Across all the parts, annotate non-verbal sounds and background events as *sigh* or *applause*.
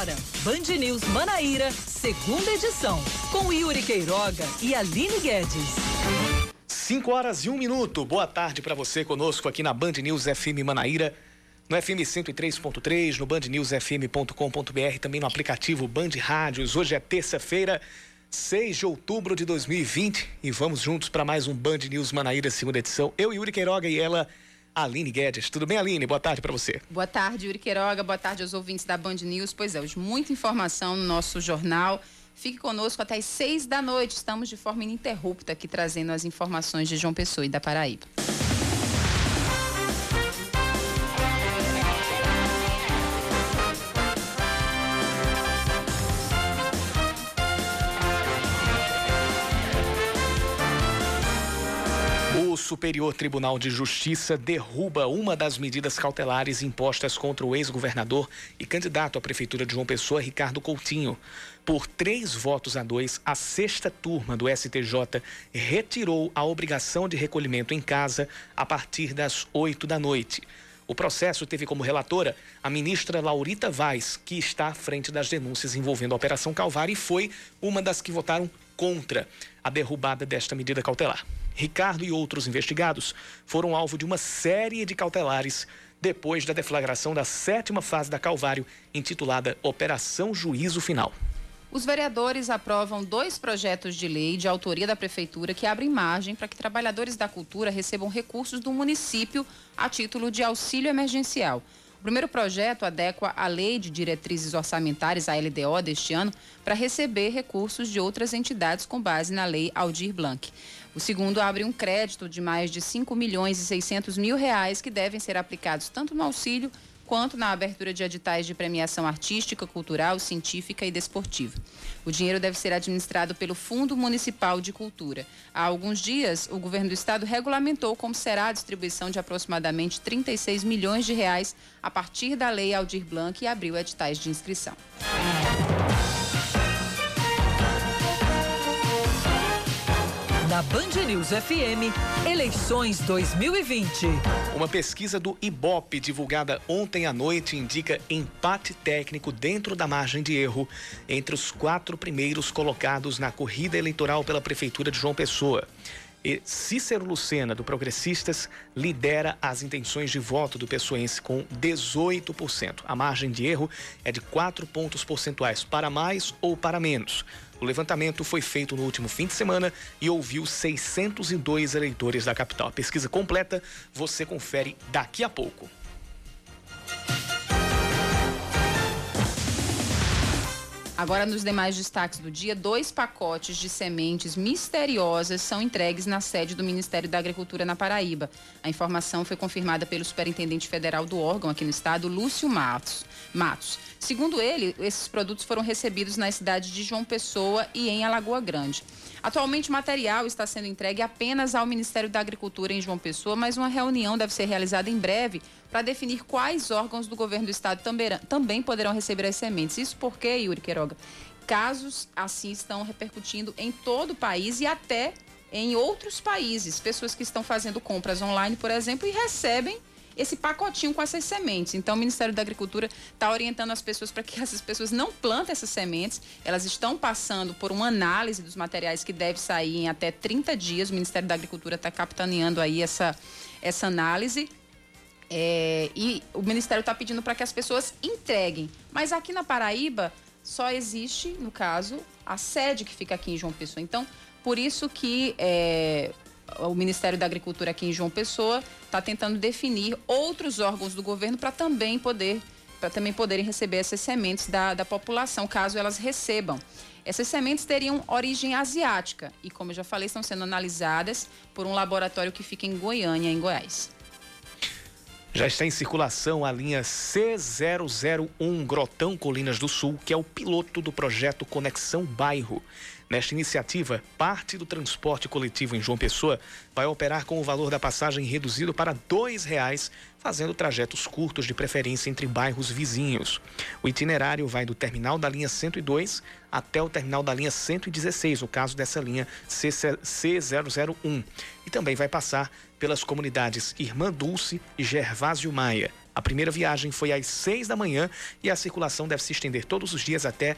Agora, Band News Manaíra, segunda edição, com Yuri Queiroga e Aline Guedes. 5 horas e um minuto. Boa tarde para você conosco aqui na Band News FM Manaíra, no FM 103.3, no bandnewsfm.com.br, também no aplicativo Band Rádios. Hoje é terça-feira, 6 de outubro de 2020 e vamos juntos para mais um Band News Manaíra, segunda edição. Eu, Yuri Queiroga e ela, Aline Guedes. Tudo bem, Aline? Boa tarde para você. Boa tarde, Yuri Queiroga. Boa tarde aos ouvintes da Band News. Pois é, hoje muita informação no nosso jornal. Fique conosco até às seis da noite. Estamos de forma ininterrupta aqui trazendo as informações de João Pessoa e da Paraíba. Superior Tribunal de Justiça derruba uma das medidas cautelares impostas contra o ex-governador e candidato à Prefeitura de João Pessoa, Ricardo Coutinho. Por três votos a dois, a sexta turma do STJ retirou a obrigação de recolhimento em casa a partir das oito da noite. O processo teve como relatora a ministra Laurita Vaz, que está à frente das denúncias envolvendo a Operação Calvário e foi uma das que votaram contra a derrubada desta medida cautelar. Ricardo e outros investigados foram alvo de uma série de cautelares depois da deflagração da sétima fase da Calvário, intitulada Operação Juízo Final. Os vereadores aprovam dois projetos de lei de autoria da Prefeitura que abrem margem para que trabalhadores da cultura recebam recursos do município a título de auxílio emergencial. O primeiro projeto adequa a Lei de Diretrizes Orçamentárias, a LDO, deste ano, para receber recursos de outras entidades com base na Lei Aldir Blanc. O segundo abre um crédito de mais de 5 milhões e 600 mil reais que devem ser aplicados tanto no auxílio quanto na abertura de editais de premiação artística, cultural, científica e desportiva. O dinheiro deve ser administrado pelo Fundo Municipal de Cultura. Há alguns dias, o governo do estado regulamentou como será a distribuição de aproximadamente 36 milhões de reais a partir da Lei Aldir Blanc e abriu editais de inscrição. Na Band News FM, eleições 2020. Uma pesquisa do IBOP divulgada ontem à noite indica empate técnico dentro da margem de erro entre os quatro primeiros colocados na corrida eleitoral pela Prefeitura de João Pessoa. E Cícero Lucena, do Progressistas, lidera as intenções de voto do pessoense com 18%. A margem de erro é de 4 pontos percentuais, para mais ou para menos. O levantamento foi feito no último fim de semana e ouviu 602 eleitores da capital. A pesquisa completa você confere daqui a pouco. Agora, nos demais destaques do dia, dois pacotes de sementes misteriosas são entregues na sede do Ministério da Agricultura na Paraíba. A informação foi confirmada pelo superintendente federal do órgão aqui no estado, Lúcio Matos. Matos. Segundo ele, esses produtos foram recebidos na cidade de João Pessoa e em Alagoa Grande. Atualmente, o material está sendo entregue apenas ao Ministério da Agricultura em João Pessoa, mas uma reunião deve ser realizada em breve para definir quais órgãos do governo do estado também, poderão receber as sementes. Isso porque, Yuri Queiroga, casos assim estão repercutindo em todo o país e até em outros países. Pessoas que estão fazendo compras online, por exemplo, e recebem esse pacotinho com essas sementes. Então, o Ministério da Agricultura está orientando as pessoas para que *laughs* essas pessoas não plantem essas sementes. Elas estão passando por uma análise dos materiais que deve sair em até 30 dias. O Ministério da Agricultura está capitaneando aí essa, essa análise. É, e o Ministério está pedindo para que as pessoas entreguem. Mas aqui na Paraíba só existe, no caso, a sede que fica aqui em João Pessoa. Então, por isso que é, o Ministério da Agricultura aqui em João Pessoa está tentando definir outros órgãos do governo para também poder para também poderem receber essas sementes da, da população, caso elas recebam. Essas sementes teriam origem asiática e, como eu já falei, estão sendo analisadas por um laboratório que fica em Goiânia, em Goiás. Já está em circulação a linha C001 Grotão Colinas do Sul, que é o piloto do projeto Conexão Bairro. Nesta iniciativa, parte do transporte coletivo em João Pessoa vai operar com o valor da passagem reduzido para R$ 2,00, fazendo trajetos curtos de preferência entre bairros vizinhos. O itinerário vai do terminal da linha 102 até o terminal da linha 116, no caso dessa linha C001. E também vai passar pelas comunidades Irmã Dulce e Gervásio Maia. A primeira viagem foi às 6 da manhã e a circulação deve se estender todos os dias até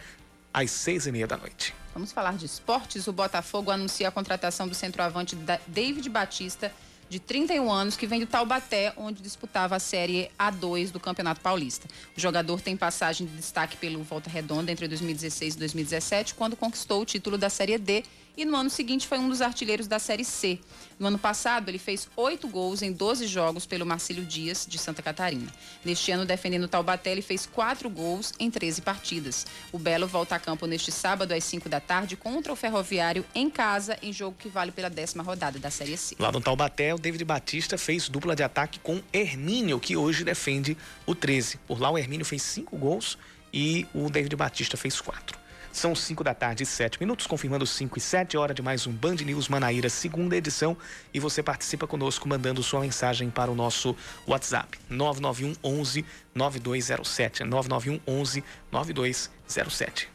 às seis e meia da noite. Vamos falar de esportes. O Botafogo anuncia a contratação do centroavante David Batista de 31 anos, que vem do Taubaté, onde disputava a Série A2 do Campeonato Paulista. O jogador tem passagem de destaque pelo Volta Redonda entre 2016 e 2017, quando conquistou o título da Série D e no ano seguinte foi um dos artilheiros da Série C. No ano passado, ele fez oito gols em 12 jogos pelo Marcílio Dias, de Santa Catarina. Neste ano, defendendo o Taubaté, ele fez quatro gols em 13 partidas. O Belo volta a campo neste sábado, às 5 da tarde, contra o Ferroviário, em casa, em jogo que vale pela décima rodada da Série C. Lá no Taubaté, o David Batista fez dupla de ataque com Hermínio, que hoje defende o 13. Por lá, o Hermínio fez cinco gols e o David Batista fez quatro. São 5 da tarde e 7 minutos, confirmando 5 e 7, hora de mais um Band News Manaíra, segunda edição. E você participa conosco mandando sua mensagem para o nosso WhatsApp, 991 11 9207. 991 11 9207.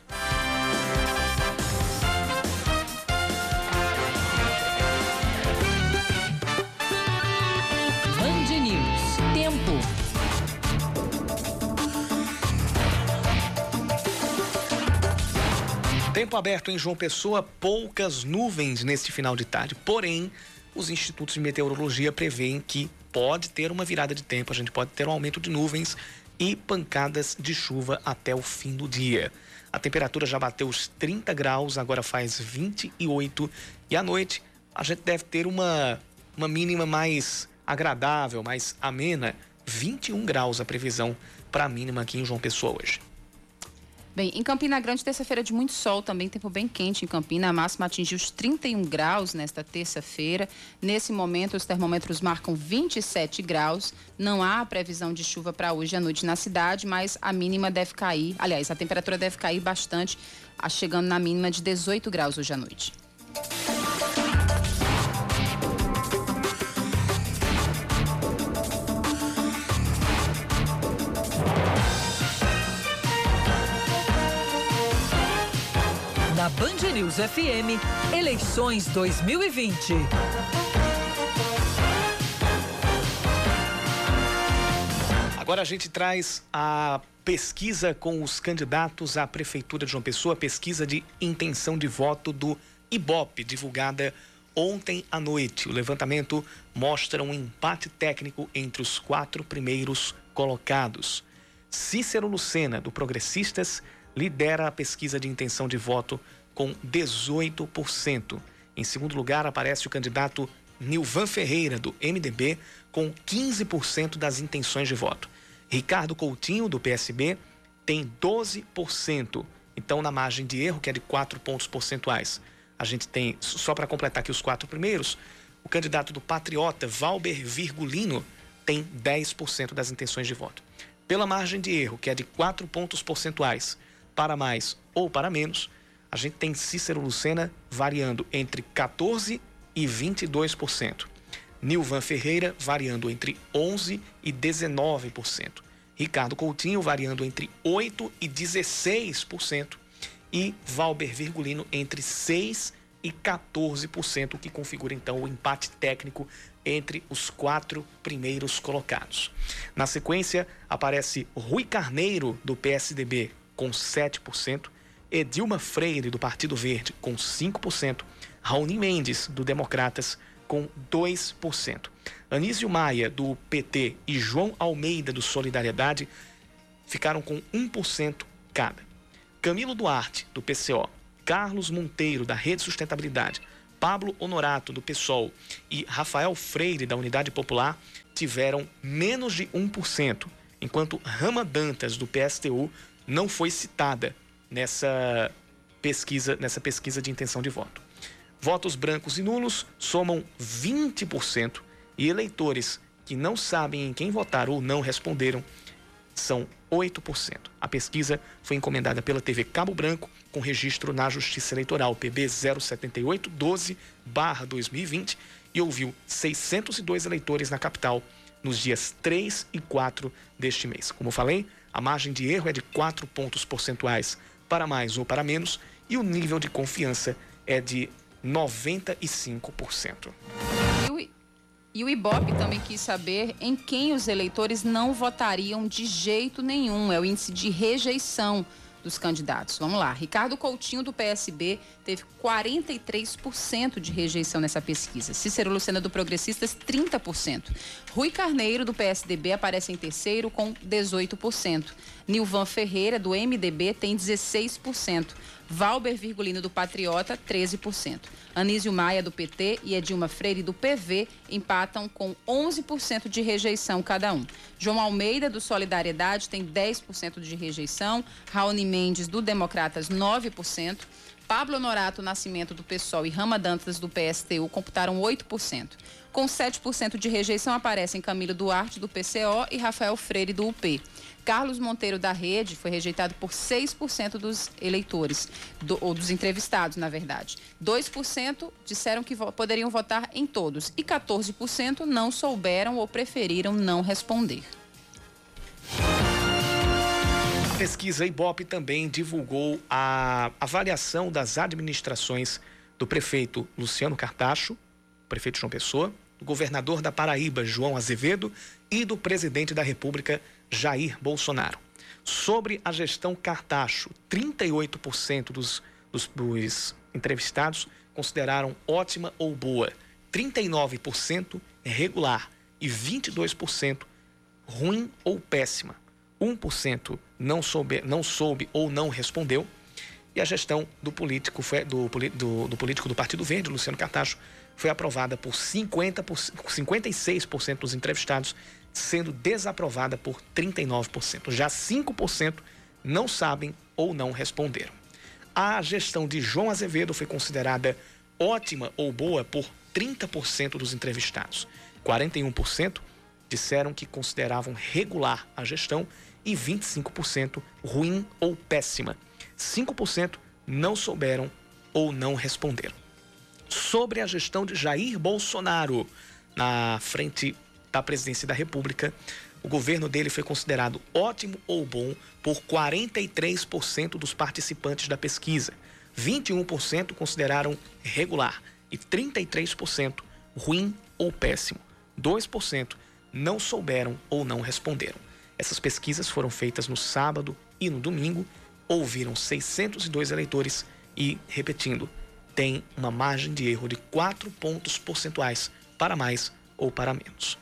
Tempo aberto em João Pessoa, poucas nuvens neste final de tarde. Porém, os institutos de meteorologia preveem que pode ter uma virada de tempo, a gente pode ter um aumento de nuvens e pancadas de chuva até o fim do dia. A temperatura já bateu os 30 graus, agora faz 28 e à noite a gente deve ter uma, uma mínima mais agradável, mais amena, 21 graus a previsão para a mínima aqui em João Pessoa hoje. Bem, em Campina Grande, terça-feira de muito sol, também tempo bem quente em Campina. A máxima atingiu os 31 graus nesta terça-feira. Nesse momento, os termômetros marcam 27 graus. Não há previsão de chuva para hoje à noite na cidade, mas a mínima deve cair. Aliás, a temperatura deve cair bastante, chegando na mínima de 18 graus hoje à noite. Band News FM, eleições 2020. Agora a gente traz a pesquisa com os candidatos à Prefeitura de João Pessoa, pesquisa de intenção de voto do IBOP, divulgada ontem à noite. O levantamento mostra um empate técnico entre os quatro primeiros colocados. Cícero Lucena, do Progressistas, lidera a pesquisa de intenção de voto com 18%. Em segundo lugar, aparece o candidato Nilvan Ferreira, do MDB, com 15% das intenções de voto. Ricardo Coutinho, do PSB, tem 12%. Então, na margem de erro, que é de 4 pontos percentuais. A gente tem, só para completar aqui os quatro primeiros, o candidato do Patriota, Valber Virgulino, tem 10% das intenções de voto. Pela margem de erro, que é de 4 pontos percentuais, para mais ou para menos, a gente tem Cícero Lucena variando entre 14% e 22%. Nilvan Ferreira variando entre 11% e 19%. Ricardo Coutinho variando entre 8% e 16%. E Valber Virgulino entre 6% e 14%, o que configura então o empate técnico entre os quatro primeiros colocados. Na sequência, aparece Rui Carneiro, do PSDB, com 7%. Edilma Freire, do Partido Verde, com 5%, Raoni Mendes, do Democratas, com 2%. Anísio Maia, do PT, e João Almeida, do Solidariedade, ficaram com 1% cada. Camilo Duarte, do PCO, Carlos Monteiro, da Rede Sustentabilidade, Pablo Honorato, do PSOL, e Rafael Freire, da Unidade Popular, tiveram menos de 1%, enquanto Rama Dantas, do PSTU, não foi citada nessa pesquisa, nessa pesquisa de intenção de voto. Votos brancos e nulos somam 20% e eleitores que não sabem em quem votar ou não responderam são 8%. A pesquisa foi encomendada pela TV Cabo Branco com registro na Justiça Eleitoral PB 07812/2020 e ouviu 602 eleitores na capital nos dias 3 e 4 deste mês. Como falei, a margem de erro é de 4 pontos percentuais para mais ou para menos, e o nível de confiança é de 95%. E o Ibope também quis saber em quem os eleitores não votariam de jeito nenhum. É o índice de rejeição dos candidatos. Vamos lá. Ricardo Coutinho, do PSB, teve 43% de rejeição nessa pesquisa. Cícero Lucena, do Progressistas, 30%. Rui Carneiro, do PSDB, aparece em terceiro com 18%. Nilvan Ferreira, do MDB, tem 16%. Valber Virgulino, do Patriota, 13%. Anísio Maia, do PT, e Edilma Freire, do PV, empatam com 11% de rejeição cada um. João Almeida, do Solidariedade, tem 10% de rejeição. Raoni Mendes, do Democratas, 9%. Pablo Norato Nascimento, do PSOL, e Rama Dantas, do PSTU, computaram 8%. Com 7% de rejeição aparecem Camilo Duarte, do PCO, e Rafael Freire, do UP. Carlos Monteiro da Rede foi rejeitado por 6% dos eleitores, do, ou dos entrevistados, na verdade. 2% disseram que vo poderiam votar em todos e 14% não souberam ou preferiram não responder. A pesquisa Ibope também divulgou a avaliação das administrações do prefeito Luciano Cartacho, prefeito João Pessoa, do governador da Paraíba, João Azevedo, e do presidente da República, Bolsonaro. Sobre a gestão Cartacho, 38% dos, dos, dos entrevistados consideraram ótima ou boa, 39% regular e 22% ruim ou péssima. 1% não soube, não soube ou não respondeu. E a gestão do político, do, do, do político do Partido Verde, Luciano Cartacho, foi aprovada por 50 por 56% dos entrevistados, sendo desaprovada por 39%. Já 5% não sabem ou não responderam. A gestão de João Azevedo foi considerada ótima ou boa por 30% dos entrevistados. 41% disseram que consideravam regular a gestão e 25% ruim ou péssima. 5% não souberam ou não responderam sobre a gestão de Jair Bolsonaro na frente da presidência da República. O governo dele foi considerado ótimo ou bom por 43% dos participantes da pesquisa. 21% consideraram regular e 33% ruim ou péssimo. 2% não souberam ou não responderam. Essas pesquisas foram feitas no sábado e no domingo, ouviram 602 eleitores e, repetindo, tem uma margem de erro de 4 pontos percentuais para mais ou para menos.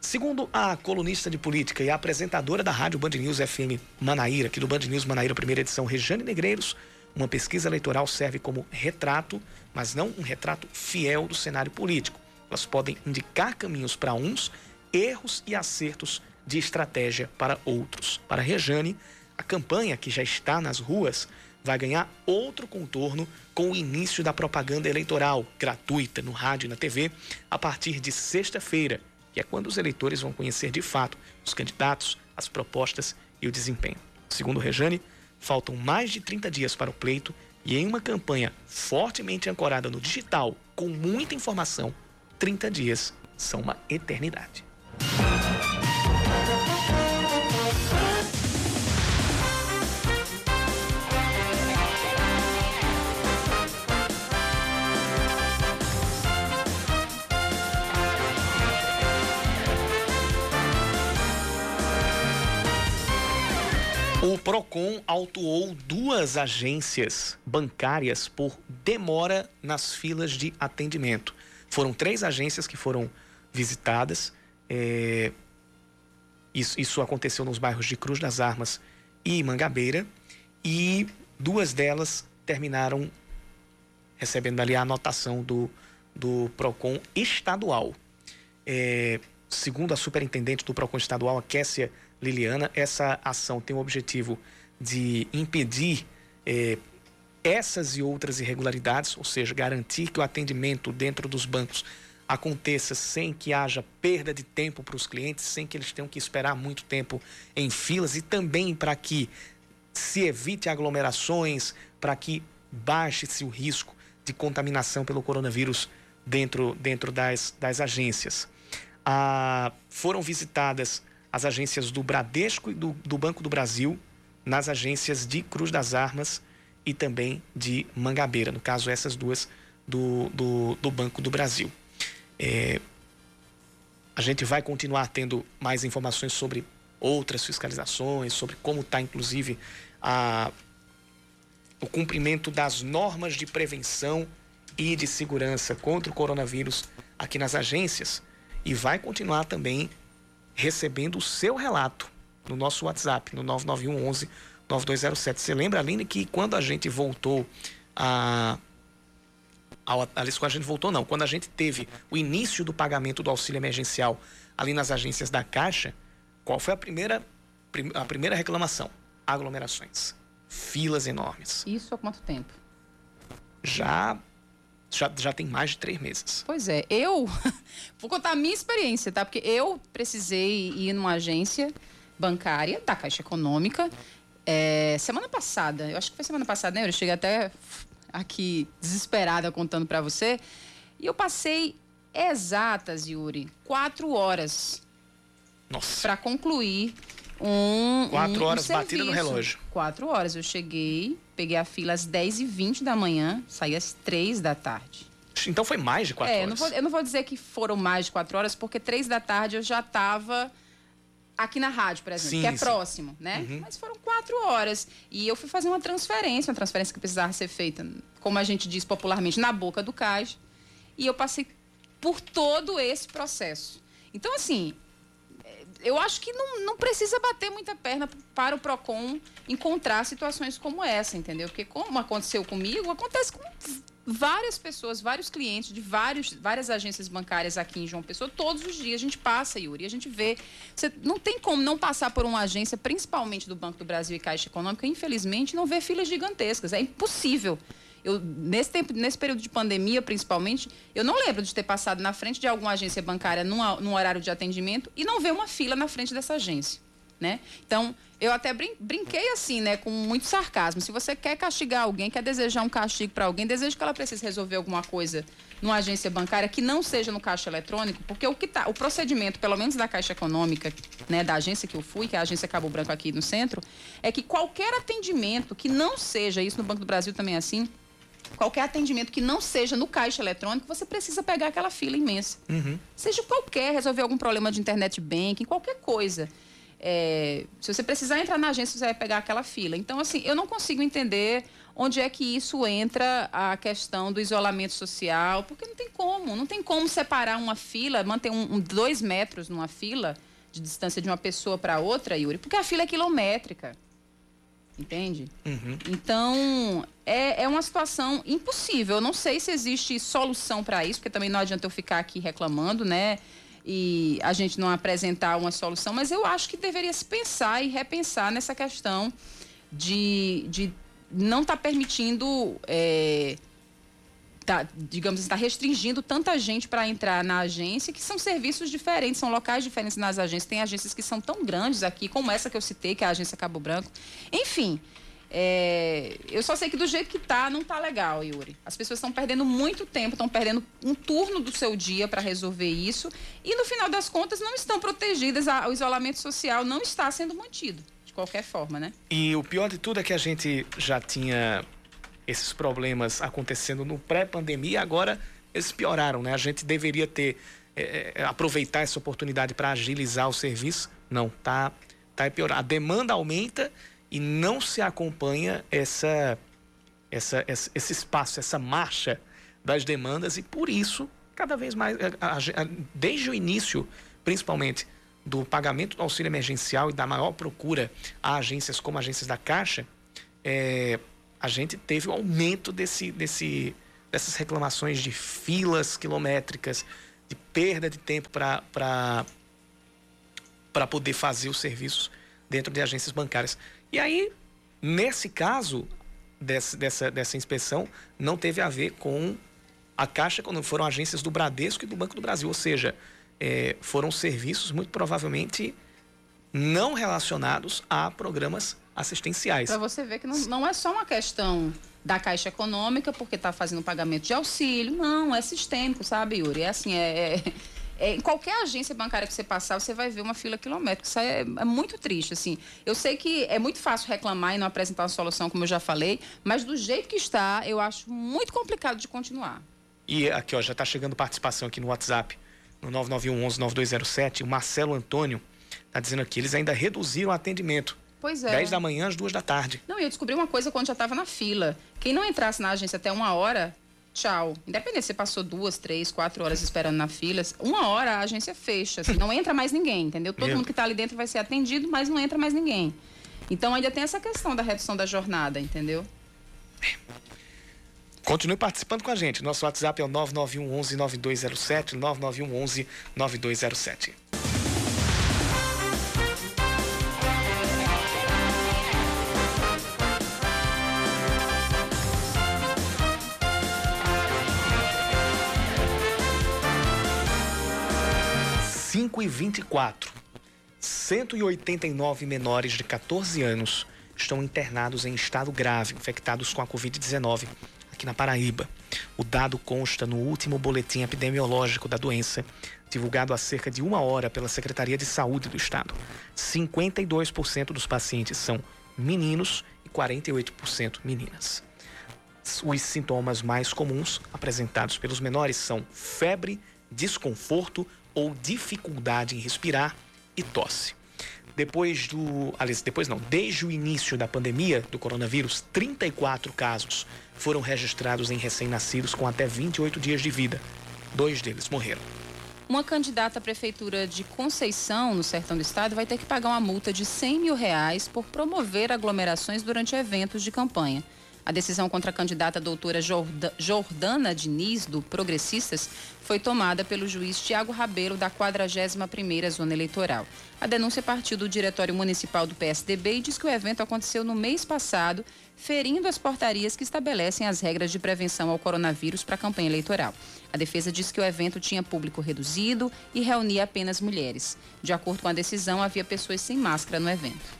Segundo a colunista de política e apresentadora da rádio Band News FM Manaíra, aqui do Band News Manaíra, primeira edição, Rejane Negreiros, uma pesquisa eleitoral serve como retrato, mas não um retrato fiel do cenário político. Elas podem indicar caminhos para uns, erros e acertos de estratégia para outros. Para Rejane, a campanha que já está nas ruas vai ganhar outro contorno com o início da propaganda eleitoral gratuita no rádio e na TV a partir de sexta-feira, que é quando os eleitores vão conhecer de fato os candidatos, as propostas e o desempenho. Segundo Rejane, faltam mais de 30 dias para o pleito e em uma campanha fortemente ancorada no digital, com muita informação, 30 dias são uma eternidade. Procon autuou duas agências bancárias por demora nas filas de atendimento. Foram três agências que foram visitadas. É... Isso, isso aconteceu nos bairros de Cruz das Armas e Mangabeira. E duas delas terminaram recebendo ali a anotação do, do PROCON estadual. É, segundo a superintendente do PROCON estadual, a Kessia Liliana, essa ação tem o objetivo de impedir é, essas e outras irregularidades, ou seja, garantir que o atendimento dentro dos bancos aconteça sem que haja perda de tempo para os clientes, sem que eles tenham que esperar muito tempo em filas e também para que se evite aglomerações, para que baixe-se o risco de contaminação pelo coronavírus dentro, dentro das, das agências. Ah, foram visitadas as agências do Bradesco e do, do Banco do Brasil, nas agências de Cruz das Armas e também de Mangabeira, no caso, essas duas do, do, do Banco do Brasil. É, a gente vai continuar tendo mais informações sobre outras fiscalizações, sobre como está, inclusive, a, o cumprimento das normas de prevenção e de segurança contra o coronavírus aqui nas agências e vai continuar também recebendo o seu relato no nosso WhatsApp, no 991 11 9207. Você lembra, Aline, que quando a gente voltou a. Aliás, quando a gente voltou, não. Quando a gente teve o início do pagamento do auxílio emergencial ali nas agências da Caixa, qual foi a primeira, a primeira reclamação? Aglomerações. Filas enormes. Isso há quanto tempo? Já já, já tem mais de três meses. Pois é, eu *laughs* vou contar a minha experiência, tá? Porque eu precisei ir numa agência bancária da Caixa Econômica é, semana passada. Eu acho que foi semana passada, né? Eu cheguei até aqui desesperada contando para você. E eu passei exatas, Yuri, quatro horas para concluir um. Quatro um, horas um batida no relógio. Quatro horas. Eu cheguei, peguei a fila às 10h20 da manhã, saí às 3 da tarde. Então foi mais de quatro é, horas. Eu não, vou, eu não vou dizer que foram mais de quatro horas, porque três da tarde eu já estava aqui na rádio, por exemplo, sim, que é sim. próximo, né? Uhum. Mas foram quatro horas. E eu fui fazer uma transferência, uma transferência que precisava ser feita, como a gente diz popularmente, na boca do caixa. E eu passei por todo esse processo. Então, assim, eu acho que não, não precisa bater muita perna para o PROCON encontrar situações como essa, entendeu? Porque como aconteceu comigo, acontece com várias pessoas, vários clientes de vários, várias agências bancárias aqui em João Pessoa, todos os dias a gente passa, Yuri, a gente vê. Você não tem como não passar por uma agência, principalmente do Banco do Brasil e Caixa Econômica, infelizmente, não ver filas gigantescas. É impossível. Eu, nesse, tempo, nesse período de pandemia, principalmente, eu não lembro de ter passado na frente de alguma agência bancária numa, num horário de atendimento e não ver uma fila na frente dessa agência. Né? Então, eu até brin brinquei assim, né, com muito sarcasmo. Se você quer castigar alguém, quer desejar um castigo para alguém, deseja que ela precise resolver alguma coisa numa agência bancária que não seja no caixa eletrônico, porque o que tá, o procedimento, pelo menos da Caixa Econômica, né, da agência que eu fui, que é a agência Cabo Branco aqui no centro, é que qualquer atendimento que não seja isso no Banco do Brasil também é assim, qualquer atendimento que não seja no caixa eletrônico, você precisa pegar aquela fila imensa. Uhum. Seja qualquer, resolver algum problema de internet banking, qualquer coisa. É, se você precisar entrar na agência, você vai pegar aquela fila. Então, assim, eu não consigo entender onde é que isso entra a questão do isolamento social, porque não tem como, não tem como separar uma fila, manter um, um dois metros numa fila de distância de uma pessoa para outra, Yuri, porque a fila é quilométrica entende? Uhum. Então, é, é uma situação impossível. Eu não sei se existe solução para isso, porque também não adianta eu ficar aqui reclamando, né? E a gente não apresentar uma solução, mas eu acho que deveria se pensar e repensar nessa questão de, de não estar tá permitindo. É, tá, digamos, está restringindo tanta gente para entrar na agência, que são serviços diferentes, são locais diferentes nas agências. Tem agências que são tão grandes aqui, como essa que eu citei, que é a agência Cabo Branco. Enfim, é, eu só sei que do jeito que tá, não tá legal, Yuri. As pessoas estão perdendo muito tempo, estão perdendo um turno do seu dia para resolver isso e no final das contas não estão protegidas, o isolamento social não está sendo mantido de qualquer forma, né? E o pior de tudo é que a gente já tinha esses problemas acontecendo no pré-pandemia, agora eles pioraram, né? A gente deveria ter é, é aproveitar essa oportunidade para agilizar o serviço. Não, tá, tá pior. A demanda aumenta e não se acompanha essa, essa, esse espaço, essa marcha das demandas e por isso cada vez mais, desde o início, principalmente do pagamento do auxílio emergencial e da maior procura a agências como agências da Caixa, é, a gente teve um aumento desse, desse, dessas reclamações de filas quilométricas, de perda de tempo para poder fazer os serviços dentro de agências bancárias. E aí, nesse caso desse, dessa, dessa inspeção, não teve a ver com a Caixa, quando foram agências do Bradesco e do Banco do Brasil, ou seja, é, foram serviços muito provavelmente não relacionados a programas assistenciais. Para você ver que não, não é só uma questão da Caixa Econômica, porque está fazendo pagamento de auxílio. Não, é sistêmico, sabe, Yuri? É assim, é, é, é, em qualquer agência bancária que você passar, você vai ver uma fila quilométrica. Isso é, é, muito triste, assim. Eu sei que é muito fácil reclamar e não apresentar uma solução, como eu já falei, mas do jeito que está, eu acho muito complicado de continuar. E aqui, ó, já está chegando participação aqui no WhatsApp no 9911-9207, o Marcelo Antônio está dizendo aqui, eles ainda reduziram o atendimento. Pois é. 10 da manhã às 2 da tarde. Não, e eu descobri uma coisa quando já estava na fila. Quem não entrasse na agência até uma hora, tchau. Independente se você passou duas, três, quatro horas esperando na fila, uma hora a agência fecha. Assim, não entra mais ninguém, entendeu? Todo Meu. mundo que está ali dentro vai ser atendido, mas não entra mais ninguém. Então ainda tem essa questão da redução da jornada, entendeu? Continue participando com a gente. Nosso WhatsApp é o 991 11 9207, 991 11 9207. Cinco e vinte e quatro. 189 menores de 14 anos estão internados em estado grave, infectados com a Covid-19 aqui na Paraíba. O dado consta no último boletim epidemiológico da doença, divulgado há cerca de uma hora pela Secretaria de Saúde do Estado. 52% dos pacientes são meninos e 48% meninas. Os sintomas mais comuns apresentados pelos menores são febre, desconforto ou dificuldade em respirar e tosse. Depois do. Aliás, depois não, desde o início da pandemia do coronavírus, 34 casos foram registrados em recém-nascidos com até 28 dias de vida. Dois deles morreram. Uma candidata à prefeitura de Conceição, no sertão do estado, vai ter que pagar uma multa de 100 mil reais por promover aglomerações durante eventos de campanha. A decisão contra a candidata doutora Jordana Diniz, do Progressistas, foi tomada pelo juiz Tiago Rabeiro, da 41ª Zona Eleitoral. A denúncia partiu do Diretório Municipal do PSDB e diz que o evento aconteceu no mês passado, ferindo as portarias que estabelecem as regras de prevenção ao coronavírus para a campanha eleitoral. A defesa diz que o evento tinha público reduzido e reunia apenas mulheres. De acordo com a decisão, havia pessoas sem máscara no evento.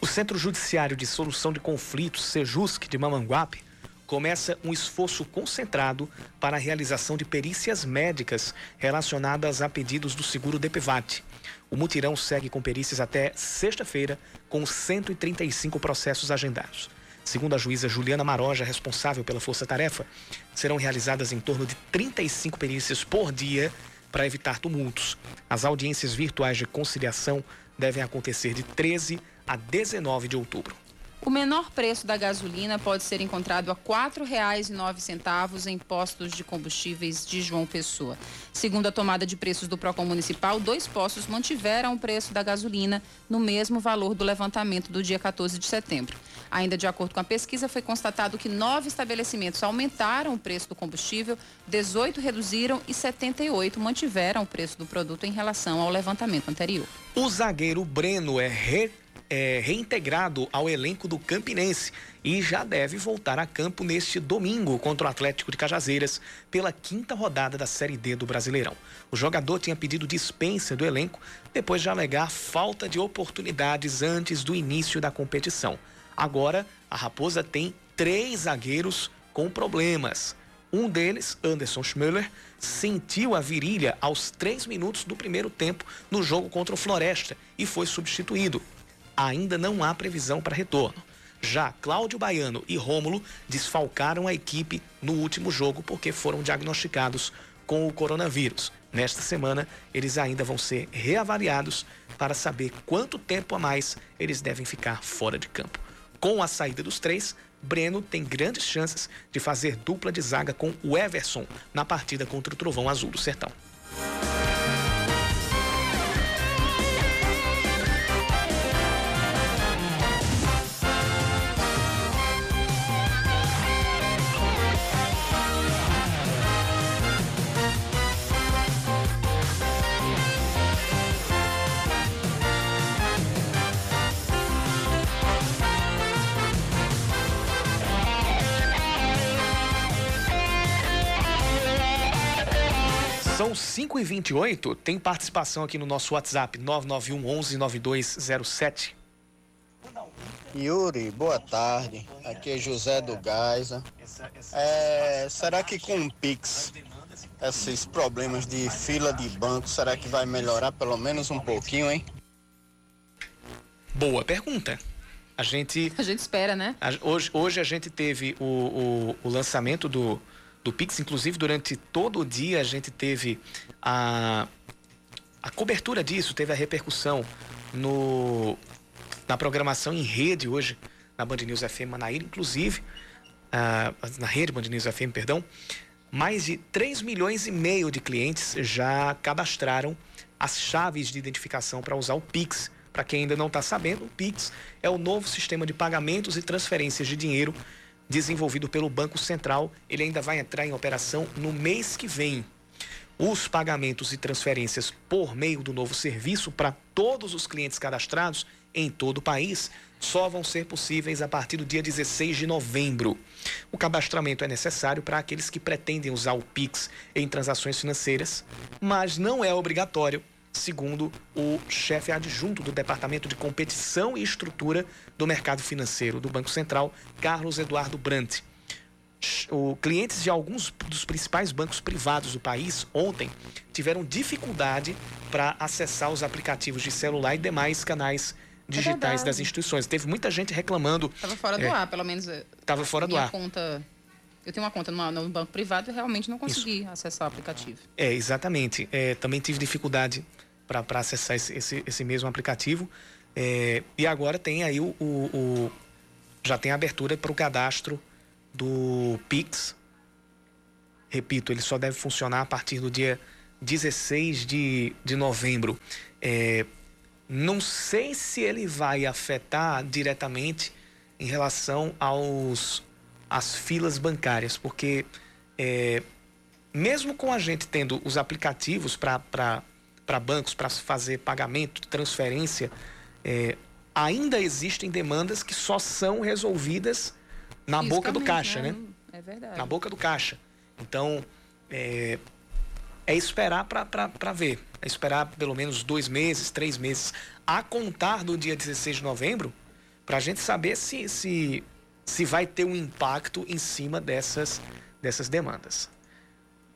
O Centro Judiciário de Solução de Conflitos, SEJUSC, de Mamanguape, começa um esforço concentrado para a realização de perícias médicas relacionadas a pedidos do seguro DPVAT. O mutirão segue com perícias até sexta-feira, com 135 processos agendados. Segundo a juíza Juliana Maroja, responsável pela força-tarefa, serão realizadas em torno de 35 perícias por dia para evitar tumultos. As audiências virtuais de conciliação devem acontecer de 13 a 19 de outubro. O menor preço da gasolina pode ser encontrado a R$ 4,09 em postos de combustíveis de João Pessoa. Segundo a tomada de preços do Procon Municipal, dois postos mantiveram o preço da gasolina no mesmo valor do levantamento do dia 14 de setembro. Ainda de acordo com a pesquisa, foi constatado que nove estabelecimentos aumentaram o preço do combustível, 18 reduziram e 78 mantiveram o preço do produto em relação ao levantamento anterior. O zagueiro Breno é re é, reintegrado ao elenco do Campinense e já deve voltar a campo neste domingo contra o Atlético de Cajazeiras pela quinta rodada da Série D do Brasileirão. O jogador tinha pedido dispensa do elenco depois de alegar falta de oportunidades antes do início da competição. Agora, a Raposa tem três zagueiros com problemas. Um deles, Anderson Schmöller, sentiu a virilha aos três minutos do primeiro tempo no jogo contra o Floresta e foi substituído ainda não há previsão para retorno. Já Cláudio Baiano e Rômulo desfalcaram a equipe no último jogo porque foram diagnosticados com o coronavírus. Nesta semana, eles ainda vão ser reavaliados para saber quanto tempo a mais eles devem ficar fora de campo. Com a saída dos três, Breno tem grandes chances de fazer dupla de zaga com o Everson na partida contra o Trovão Azul do Sertão. 5 e 28 tem participação aqui no nosso WhatsApp, 991 11 9207. Yuri, boa tarde. Aqui é José do Gaisa. É, será que com o Pix, esses problemas de fila de banco, será que vai melhorar pelo menos um pouquinho, hein? Boa pergunta. A gente. A gente espera, né? A, hoje, hoje a gente teve o, o, o lançamento do, do Pix. Inclusive, durante todo o dia a gente teve a, a cobertura disso, teve a repercussão no, na programação em rede hoje, na Band News FM Manaíra, inclusive, na rede Band News FM, perdão, mais de 3 milhões e meio de clientes já cadastraram as chaves de identificação para usar o Pix. Para quem ainda não está sabendo, o Pix é o novo sistema de pagamentos e transferências de dinheiro desenvolvido pelo Banco Central. Ele ainda vai entrar em operação no mês que vem. Os pagamentos e transferências por meio do novo serviço para todos os clientes cadastrados em todo o país só vão ser possíveis a partir do dia 16 de novembro. O cadastramento é necessário para aqueles que pretendem usar o Pix em transações financeiras, mas não é obrigatório, segundo o chefe adjunto do Departamento de Competição e Estrutura do Mercado Financeiro do Banco Central, Carlos Eduardo Brandt. O, clientes de alguns dos principais bancos privados do país ontem tiveram dificuldade para acessar os aplicativos de celular e demais canais digitais é das instituições. Teve muita gente reclamando. Estava fora do é, ar, pelo menos. Estava fora do ar. Conta, eu tenho uma conta no, no banco privado e realmente não consegui Isso. acessar o aplicativo. É, exatamente. É, também tive dificuldade para acessar esse, esse, esse, mesmo aplicativo. É, e agora tem aí o, o, o já tem abertura para o cadastro do Pix. Repito, ele só deve funcionar a partir do dia 16 de, de novembro. É, não sei se ele vai afetar diretamente em relação aos às filas bancárias, porque é, mesmo com a gente tendo os aplicativos para bancos para fazer pagamento, transferência, é, ainda existem demandas que só são resolvidas na boca do caixa, né? né? É verdade. Na boca do caixa. Então, é, é esperar para ver. É esperar pelo menos dois meses, três meses, a contar do dia 16 de novembro, para a gente saber se, se, se vai ter um impacto em cima dessas, dessas demandas.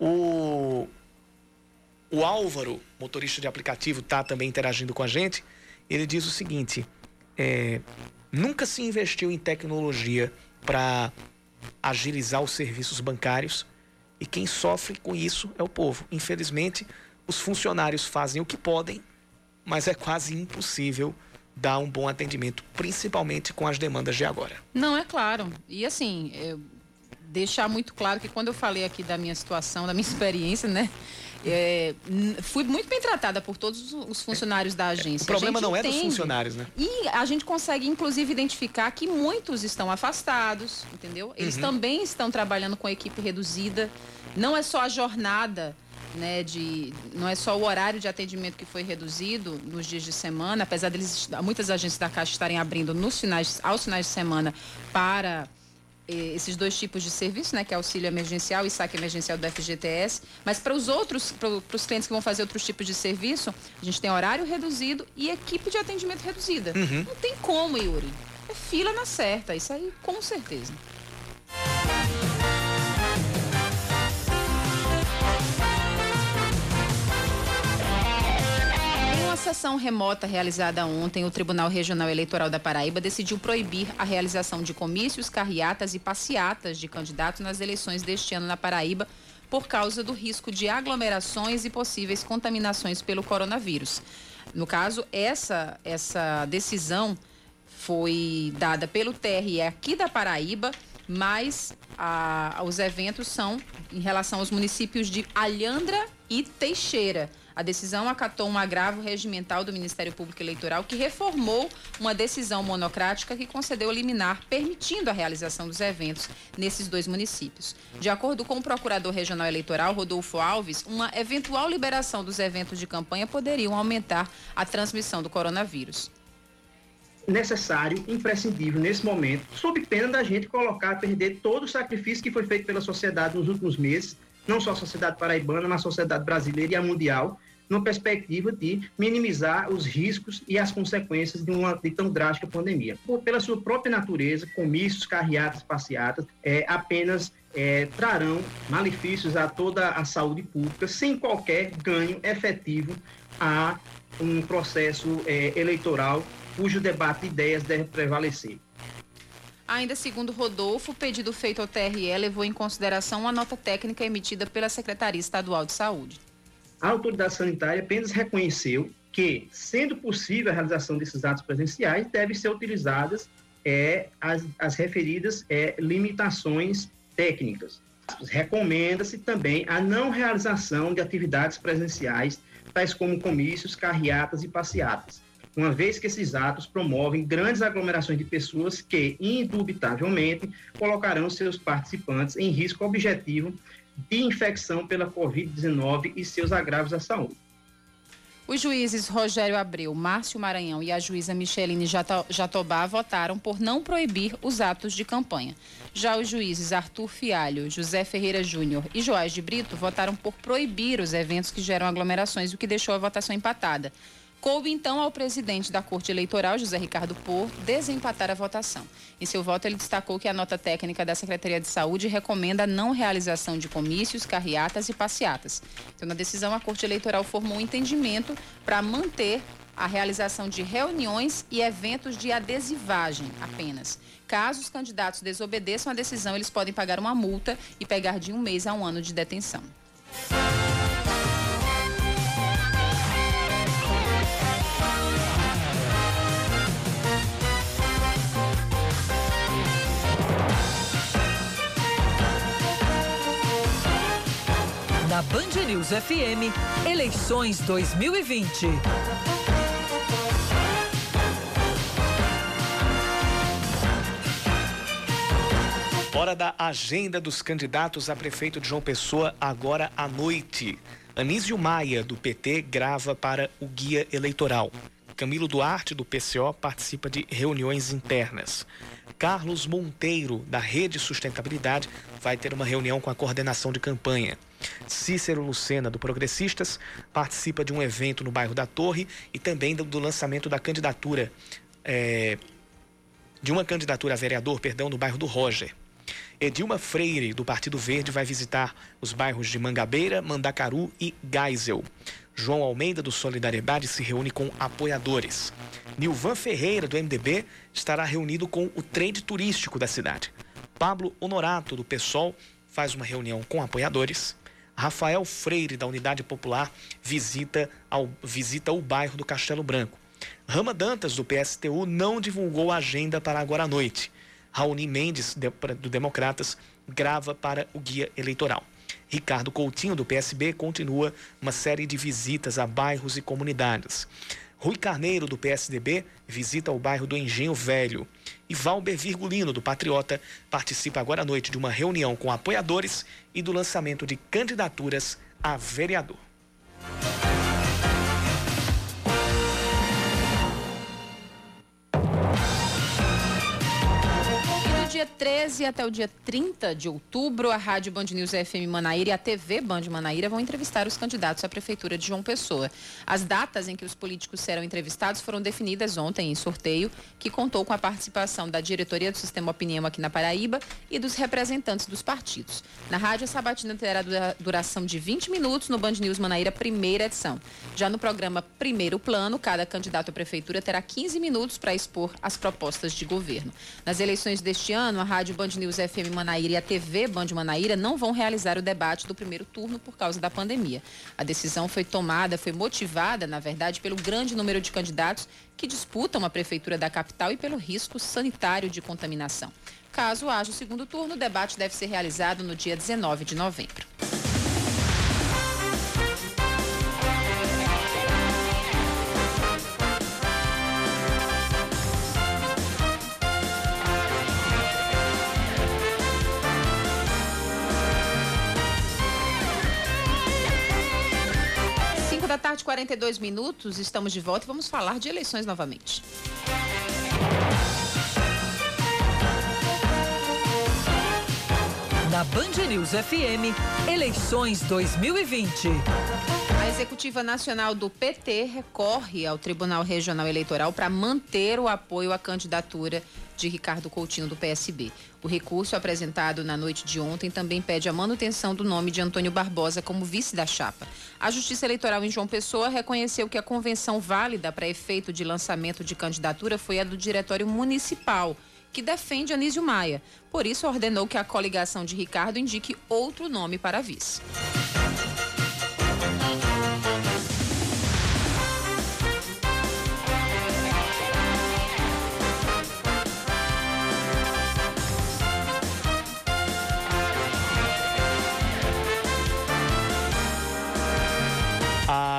O, o Álvaro, motorista de aplicativo, está também interagindo com a gente. Ele diz o seguinte: é, nunca se investiu em tecnologia para agilizar os serviços bancários e quem sofre com isso é o povo. Infelizmente, os funcionários fazem o que podem, mas é quase impossível dar um bom atendimento, principalmente com as demandas de agora. Não, é claro. E assim, deixar muito claro que quando eu falei aqui da minha situação, da minha *laughs* experiência, né? É, fui muito bem tratada por todos os funcionários da agência. O problema não entende, é dos funcionários, né? E a gente consegue, inclusive, identificar que muitos estão afastados, entendeu? Eles uhum. também estão trabalhando com equipe reduzida. Não é só a jornada. Né, de, não é só o horário de atendimento que foi reduzido nos dias de semana, apesar de muitas agências da Caixa estarem abrindo nos finais, aos finais de semana para esses dois tipos de serviço, né, que é auxílio emergencial e saque emergencial do FGTS, mas para os outros, para os clientes que vão fazer outros tipos de serviço, a gente tem horário reduzido e equipe de atendimento reduzida. Uhum. Não tem como, Yuri. É fila na certa, isso aí com certeza. Sessão remota realizada ontem, o Tribunal Regional Eleitoral da Paraíba decidiu proibir a realização de comícios, carreatas e passeatas de candidatos nas eleições deste ano na Paraíba por causa do risco de aglomerações e possíveis contaminações pelo coronavírus. No caso, essa, essa decisão foi dada pelo TRE aqui da Paraíba, mas a, os eventos são em relação aos municípios de Alhandra e Teixeira. A decisão acatou um agravo regimental do Ministério Público Eleitoral que reformou uma decisão monocrática que concedeu liminar permitindo a realização dos eventos nesses dois municípios. De acordo com o Procurador Regional Eleitoral, Rodolfo Alves, uma eventual liberação dos eventos de campanha poderiam aumentar a transmissão do coronavírus necessário, imprescindível nesse momento, sob pena da gente colocar, perder todo o sacrifício que foi feito pela sociedade nos últimos meses, não só a sociedade paraibana, mas a sociedade brasileira e a mundial, numa perspectiva de minimizar os riscos e as consequências de uma de tão drástica pandemia. Por, pela sua própria natureza, comícios, carreatas, passeatas, é, apenas é, trarão malefícios a toda a saúde pública, sem qualquer ganho efetivo a um processo é, eleitoral cujo debate de ideias deve prevalecer. Ainda segundo Rodolfo, o pedido feito ao TRE levou em consideração uma nota técnica emitida pela Secretaria Estadual de Saúde. A autoridade sanitária apenas reconheceu que, sendo possível a realização desses atos presenciais, devem ser utilizadas é, as, as referidas é, limitações técnicas. Recomenda-se também a não realização de atividades presenciais, tais como comícios, carreatas e passeatas, uma vez que esses atos promovem grandes aglomerações de pessoas que, indubitavelmente, colocarão seus participantes em risco objetivo de infecção pela Covid-19 e seus agravos à saúde. Os juízes Rogério Abreu, Márcio Maranhão e a juíza Micheline Jatobá votaram por não proibir os atos de campanha. Já os juízes Arthur Fialho, José Ferreira Júnior e Joás de Brito votaram por proibir os eventos que geram aglomerações, o que deixou a votação empatada. Coube então ao presidente da Corte Eleitoral, José Ricardo Por, desempatar a votação. Em seu voto, ele destacou que a nota técnica da Secretaria de Saúde recomenda a não realização de comícios, carreatas e passeatas. Então, na decisão, a Corte Eleitoral formou um entendimento para manter a realização de reuniões e eventos de adesivagem apenas. Caso os candidatos desobedeçam a decisão, eles podem pagar uma multa e pegar de um mês a um ano de detenção. Na Band News FM, eleições 2020. Hora da agenda dos candidatos a prefeito de João Pessoa agora à noite. Anísio Maia, do PT, grava para o Guia Eleitoral. Camilo Duarte, do PCO, participa de reuniões internas. Carlos Monteiro, da Rede Sustentabilidade, vai ter uma reunião com a coordenação de campanha. Cícero Lucena, do Progressistas, participa de um evento no bairro da Torre e também do, lançamento da candidatura, é, de uma candidatura a vereador, perdão, no bairro do Roger. Edilma Freire, do Partido Verde, vai visitar os bairros de Mangabeira, Mandacaru e Geisel. João Almeida, do Solidariedade, se reúne com apoiadores. Nilvan Ferreira, do MDB, estará reunido com o trade turístico da cidade. Pablo Honorato, do PSOL, faz uma reunião com apoiadores. Rafael Freire, da Unidade Popular, visita, ao, visita o bairro do Castelo Branco. Rama Dantas, do PSTU, não divulgou a agenda para agora à noite. Raoni Mendes, do Democratas, grava para o guia eleitoral. Ricardo Coutinho, do PSB, continua uma série de visitas a bairros e comunidades. Rui Carneiro, do PSDB, visita o bairro do Engenho Velho. E Valber Virgulino, do Patriota, participa agora à noite de uma reunião com apoiadores e do lançamento de candidaturas a vereador. Dia 13 até o dia 30 de outubro, a Rádio Band News FM Manaíra e a TV Band Manaíra vão entrevistar os candidatos à Prefeitura de João Pessoa. As datas em que os políticos serão entrevistados foram definidas ontem em sorteio, que contou com a participação da diretoria do Sistema Opinião aqui na Paraíba e dos representantes dos partidos. Na rádio, a sabatina terá duração de 20 minutos no Band News Manaíra, primeira edição. Já no programa Primeiro Plano, cada candidato à Prefeitura terá 15 minutos para expor as propostas de governo. Nas eleições deste ano, ano, a Rádio Band News FM Manaíra e a TV Band Manaíra não vão realizar o debate do primeiro turno por causa da pandemia. A decisão foi tomada, foi motivada, na verdade, pelo grande número de candidatos que disputam a prefeitura da capital e pelo risco sanitário de contaminação. Caso haja o segundo turno, o debate deve ser realizado no dia 19 de novembro. 42 minutos, estamos de volta e vamos falar de eleições novamente. Na Band News FM, eleições 2020. A Executiva Nacional do PT recorre ao Tribunal Regional Eleitoral para manter o apoio à candidatura de Ricardo Coutinho do PSB. O recurso apresentado na noite de ontem também pede a manutenção do nome de Antônio Barbosa como vice da chapa. A Justiça Eleitoral em João Pessoa reconheceu que a convenção válida para efeito de lançamento de candidatura foi a do Diretório Municipal que defende Anísio Maia. Por isso, ordenou que a coligação de Ricardo indique outro nome para vice.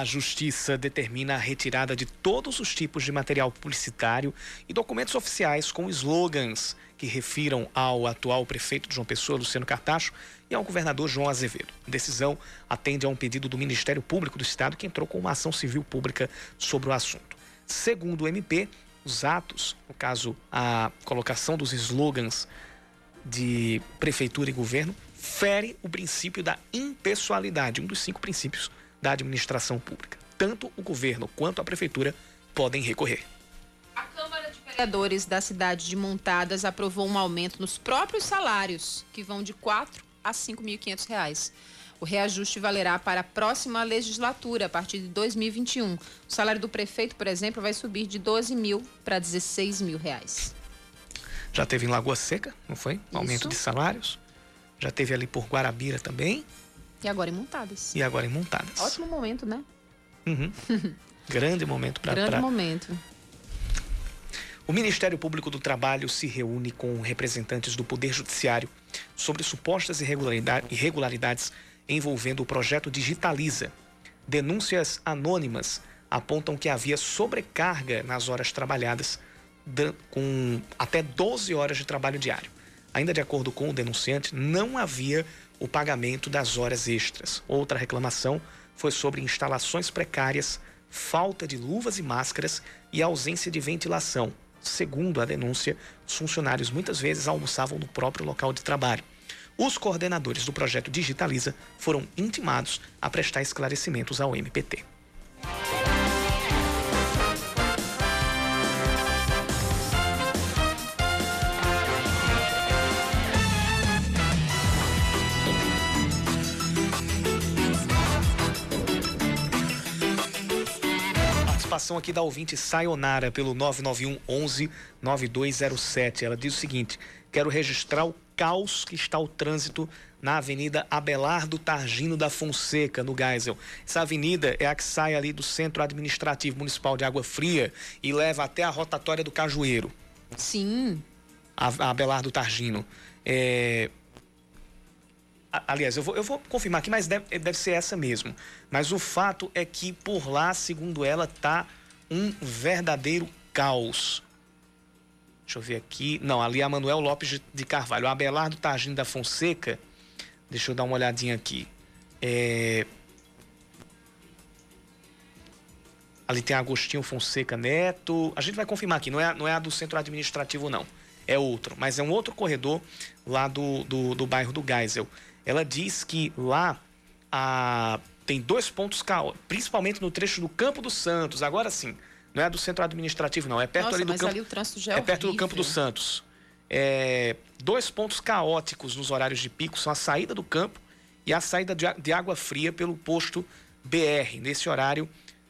A Justiça determina a retirada de todos os tipos de material publicitário e documentos oficiais com slogans que refiram ao atual prefeito de João Pessoa, Luciano Cartacho, e ao governador João Azevedo. A decisão atende a um pedido do Ministério Público do Estado que entrou com uma ação civil pública sobre o assunto. Segundo o MP, os atos, no caso a colocação dos slogans de prefeitura e governo, fere o princípio da impessoalidade, um dos cinco princípios da administração pública. Tanto o governo quanto a prefeitura podem recorrer. A Câmara de Vereadores da cidade de Montadas aprovou um aumento nos próprios salários, que vão de R$ 4 a R$ 5.500. O reajuste valerá para a próxima legislatura, a partir de 2021. O salário do prefeito, por exemplo, vai subir de 12 mil para 16 mil reais. Já teve em Lagoa Seca, não foi? Aumento Isso. de salários. Já teve ali por Guarabira também. E agora em Montadas. E agora em Montadas. Ótimo momento, né? Uhum. *laughs* Grande momento para Grande pra... momento. O Ministério Público do Trabalho se reúne com representantes do Poder Judiciário sobre supostas irregularidade- irregularidades envolvendo o projeto Digitaliza. Denúncias anônimas apontam que havia sobrecarga nas horas trabalhadas, com até 12 horas de trabalho diário. Ainda de acordo com o denunciante, não havia o pagamento das horas extras. Outra reclamação foi sobre instalações precárias, falta de luvas e máscaras e ausência de ventilação. Segundo a denúncia, os funcionários muitas vezes almoçavam no próprio local de trabalho. Os coordenadores do projeto Digitaliza foram intimados a prestar esclarecimentos ao MPT. Participação aqui da ouvinte Sayonara pelo 991 11 9207. Ela diz o seguinte: quero registrar o caos que está o trânsito na Avenida Abelardo Targino da Fonseca, no Geisel. Essa avenida é a que sai ali do Centro Administrativo Municipal de Água Fria e leva até a rotatória do Cajueiro, Sim. a, a Abelardo Targino. É, Aliás, eu vou, eu vou confirmar aqui, mas deve, deve ser essa mesmo. Mas o fato é que por lá, segundo ela, tá um verdadeiro caos. Deixa eu ver aqui. Não, ali é a Manuel Lopes de- Carvalho. Abelardo Targino da Fonseca. Deixa eu dar uma olhadinha aqui. É... Ali tem Agostinho Fonseca Neto. A gente vai confirmar aqui. Não é, não é a do centro administrativo, não. É outro. Mas é um outro corredor lá do, do, do bairro do Geisel. Ela diz que lá a, tem dois pontos caóticos, principalmente no trecho do Campo dos Santos. Agora sim, não é do centro administrativo, não. É perto Nossa, ali do campo. ali é é perto do. Campo dos Santos. É, dois pontos caóticos nos horários de pico são a saída do campo e a saída de água fria pelo posto BR, nesse horário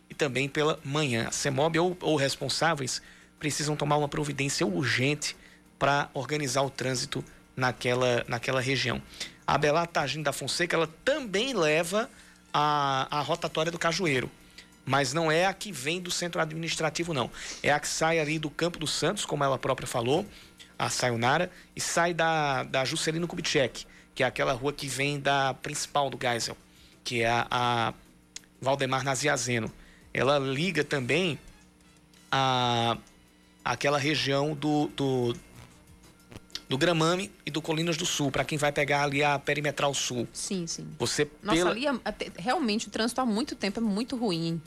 e também pela manhã. A CEMOB ou, ou responsáveis precisam tomar uma providência urgente para organizar o trânsito naquela, naquela região. A Belar Targino da Fonseca ela também leva a, a rotatória do Cajueiro mas não é a que vem do centro administrativo, não. É a que sai ali do Campo dos Santos, como ela própria falou, a Sayonara, e sai da, da Juscelino Kubitschek, que é aquela rua que vem da principal do Geisel, que é a, a Valdemar Naziazeno. Ela liga também a aquela região do, do, do Gramame e do Colinas do Sul, para quem vai pegar ali a Perimetral Sul. Sim, sim. Você Nossa, pela... ali é- até- realmente o trânsito há muito tempo é muito ruim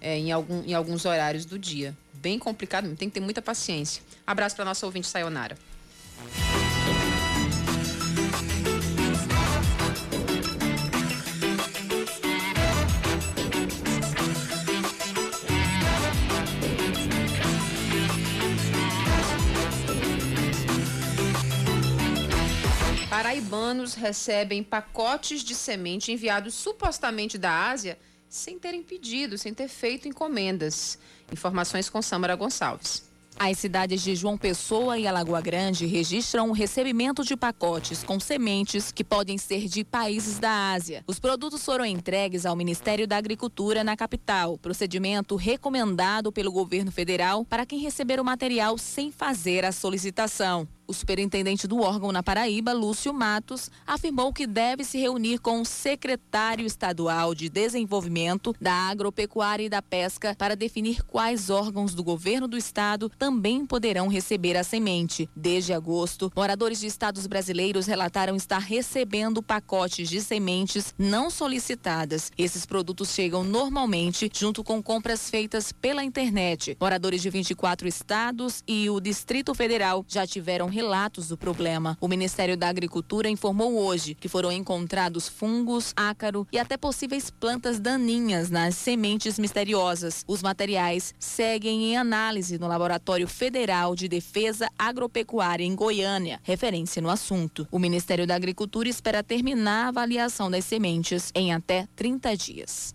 é, em, algum, em alguns horários do dia. Bem complicado, tem que ter muita paciência. Abraço para nossa ouvinte Sayonara. Paraibanos recebem pacotes de semente enviados supostamente da Ásia sem terem pedido, sem ter feito encomendas. Informações com Samara Gonçalves. As cidades de João Pessoa e Alagoa Grande registram o recebimento de pacotes com sementes que podem ser de países da Ásia. Os produtos foram entregues ao Ministério da Agricultura na capital, procedimento recomendado pelo governo federal para quem receber o material sem fazer a solicitação. O superintendente do órgão na Paraíba, Lúcio Matos, afirmou que deve se reunir com o secretário estadual de Desenvolvimento da Agropecuária e da Pesca para definir quais órgãos do governo do estado também poderão receber a semente. Desde agosto, moradores de estados brasileiros relataram estar recebendo pacotes de sementes não solicitadas. Esses produtos chegam normalmente junto com compras feitas pela internet. Moradores de 24 estados e o Distrito Federal já tiveram relatos do problema. O Ministério da Agricultura informou hoje que foram encontrados fungos, ácaro e até possíveis plantas daninhas nas sementes misteriosas. Os materiais seguem em análise no Laboratório Federal de Defesa Agropecuária em Goiânia, referência no assunto. O Ministério da Agricultura espera terminar a avaliação das sementes em até 30 dias.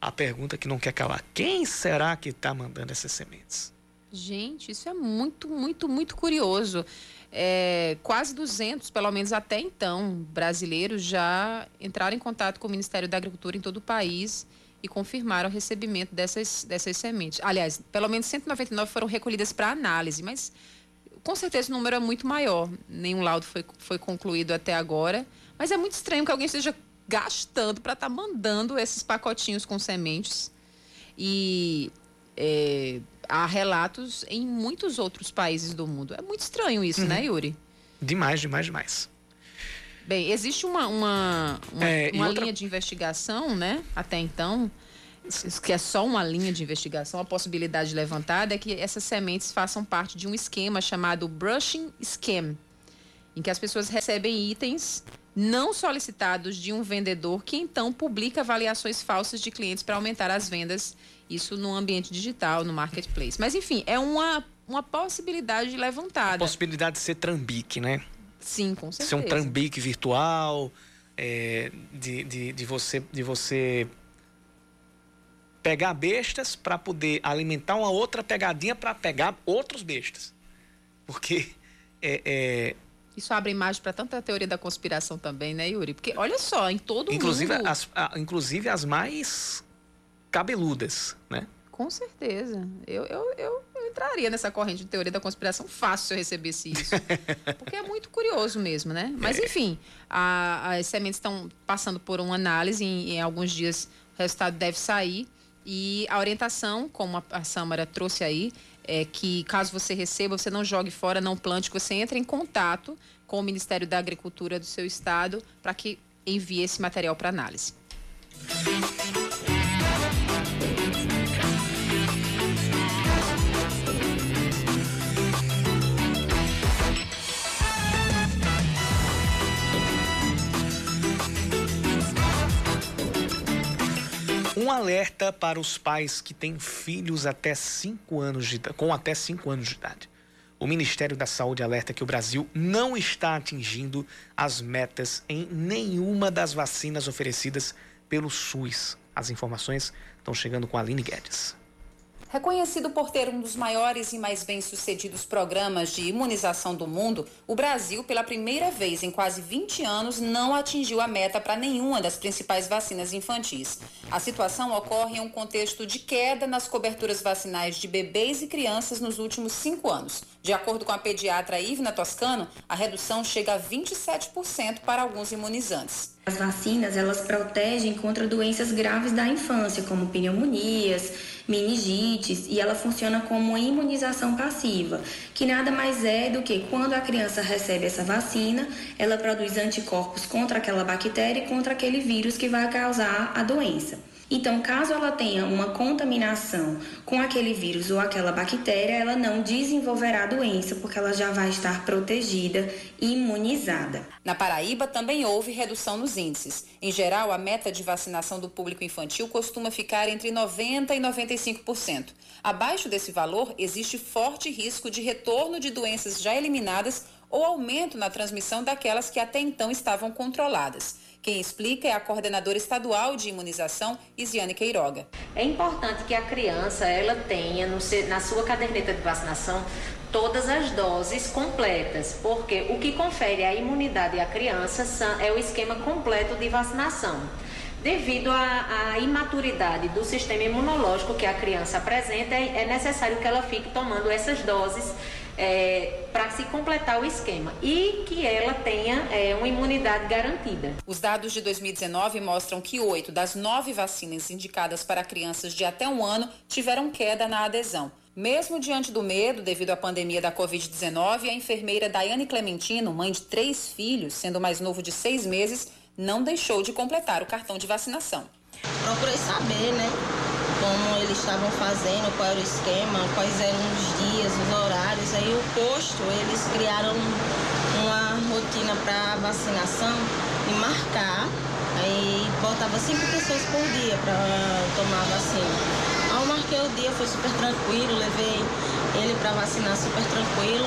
A pergunta que não quer calar: quem será que está mandando essas sementes? Gente, isso é muito, muito, muito curioso é, quase 200, pelo menos até então, brasileiros já entraram em contato com o Ministério da Agricultura em todo o país e confirmaram o recebimento dessas, dessas sementes. Aliás, pelo menos 199 foram recolhidas para análise, mas com certeza o número é muito maior. Nenhum laudo foi, foi concluído até agora. Mas é muito estranho que alguém esteja gastando para estar tá mandando esses pacotinhos com sementes. E é, há relatos em muitos outros países do mundo. É muito estranho isso, né, uhum. né, Yuri? Demais, demais, demais. Bem, existe uma, uma, uma, é, uma outra... linha de investigação, né? Até então, que é só uma linha de investigação, a possibilidade levantada é que essas sementes façam parte de um esquema chamado brushing scam, em que as pessoas recebem itens não solicitados de um vendedor que então publica avaliações falsas de clientes para aumentar as vendas isso no ambiente digital, no marketplace. Mas, enfim, é uma, uma possibilidade levantada. A possibilidade de ser trambique, né? Sim, com certeza. Ser um trambique virtual, é, de, de, de, você, de você pegar bestas para poder alimentar uma outra pegadinha para pegar outros bestas. Porque é, é... Isso abre imagem para tanta teoria da conspiração também, né, Yuri? Porque olha só, em todo inclusive, mundo. As, a, inclusive as mais cabeludas, né? Com certeza. Eu, eu, eu, entraria nessa corrente de teoria da conspiração fácil se eu recebesse isso. *laughs* Porque é muito curioso mesmo, né? Mas, é. enfim, a, as sementes estão passando por uma análise. Em, em, alguns dias o resultado deve sair. E a orientação, como a, a Samara trouxe aí, é que caso você receba, você não jogue fora, não plante, que você entre em contato com o Ministério da Agricultura do seu estado para que envie esse material para análise. Um alerta para os pais que têm filhos até 5 anos de, com até 5 anos de idade. O Ministério da Saúde alerta que o Brasil não está atingindo as metas em nenhuma das vacinas oferecidas pelo SUS. As informações estão chegando com a Aline Guedes. Reconhecido por ter um dos maiores e mais bem-sucedidos programas de imunização do mundo, o Brasil, pela primeira vez em quase 20 anos, não atingiu a meta para nenhuma das principais vacinas infantis. A situação ocorre em um contexto de queda nas coberturas vacinais de bebês e crianças nos últimos cinco anos. De acordo com a pediatra Ivna Toscano, a redução chega a 27% para alguns imunizantes. As vacinas, elas protegem contra doenças graves da infância, como pneumonias, meningites, e ela funciona como uma imunização passiva, que nada mais é do que quando a criança recebe essa vacina, ela produz anticorpos contra aquela bactéria e contra aquele vírus que vai causar a doença. Então, caso ela tenha uma contaminação com aquele vírus ou aquela bactéria, ela não desenvolverá a doença, porque ela já vai estar protegida e imunizada. Na Paraíba também houve redução nos índices. Em geral, a meta de vacinação do público infantil costuma ficar entre 90% e 95%. Abaixo desse valor, existe forte risco de retorno de doenças já eliminadas ou aumento na transmissão daquelas que até então estavam controladas. Quem explica é a coordenadora estadual de imunização, Isiane Queiroga. É importante que a criança ela tenha no, na sua caderneta de vacinação todas as doses completas, porque o que confere a imunidade à criança é o esquema completo de vacinação. Devido à, imaturidade do sistema imunológico que a criança apresenta, é, é necessário que ela fique tomando essas doses é, para se completar o esquema e que ela tenha é, uma imunidade garantida. Os dados de 2019 mostram que oito das nove vacinas indicadas para crianças de até um ano tiveram queda na adesão. Mesmo diante do medo devido à pandemia da Covid-19, a enfermeira Daiane Clementino, mãe de três filhos, sendo o mais novo de seis meses, não deixou de completar o cartão de vacinação. Procurei saber, né? Como eles estavam fazendo, qual era o esquema, quais eram os dias, os horários. Aí o posto, eles criaram uma rotina para vacinação e marcar. Aí botava cinco pessoas por dia para tomar a vacina. Ao marquei o dia, foi super tranquilo, levei ele para vacinar super tranquilo.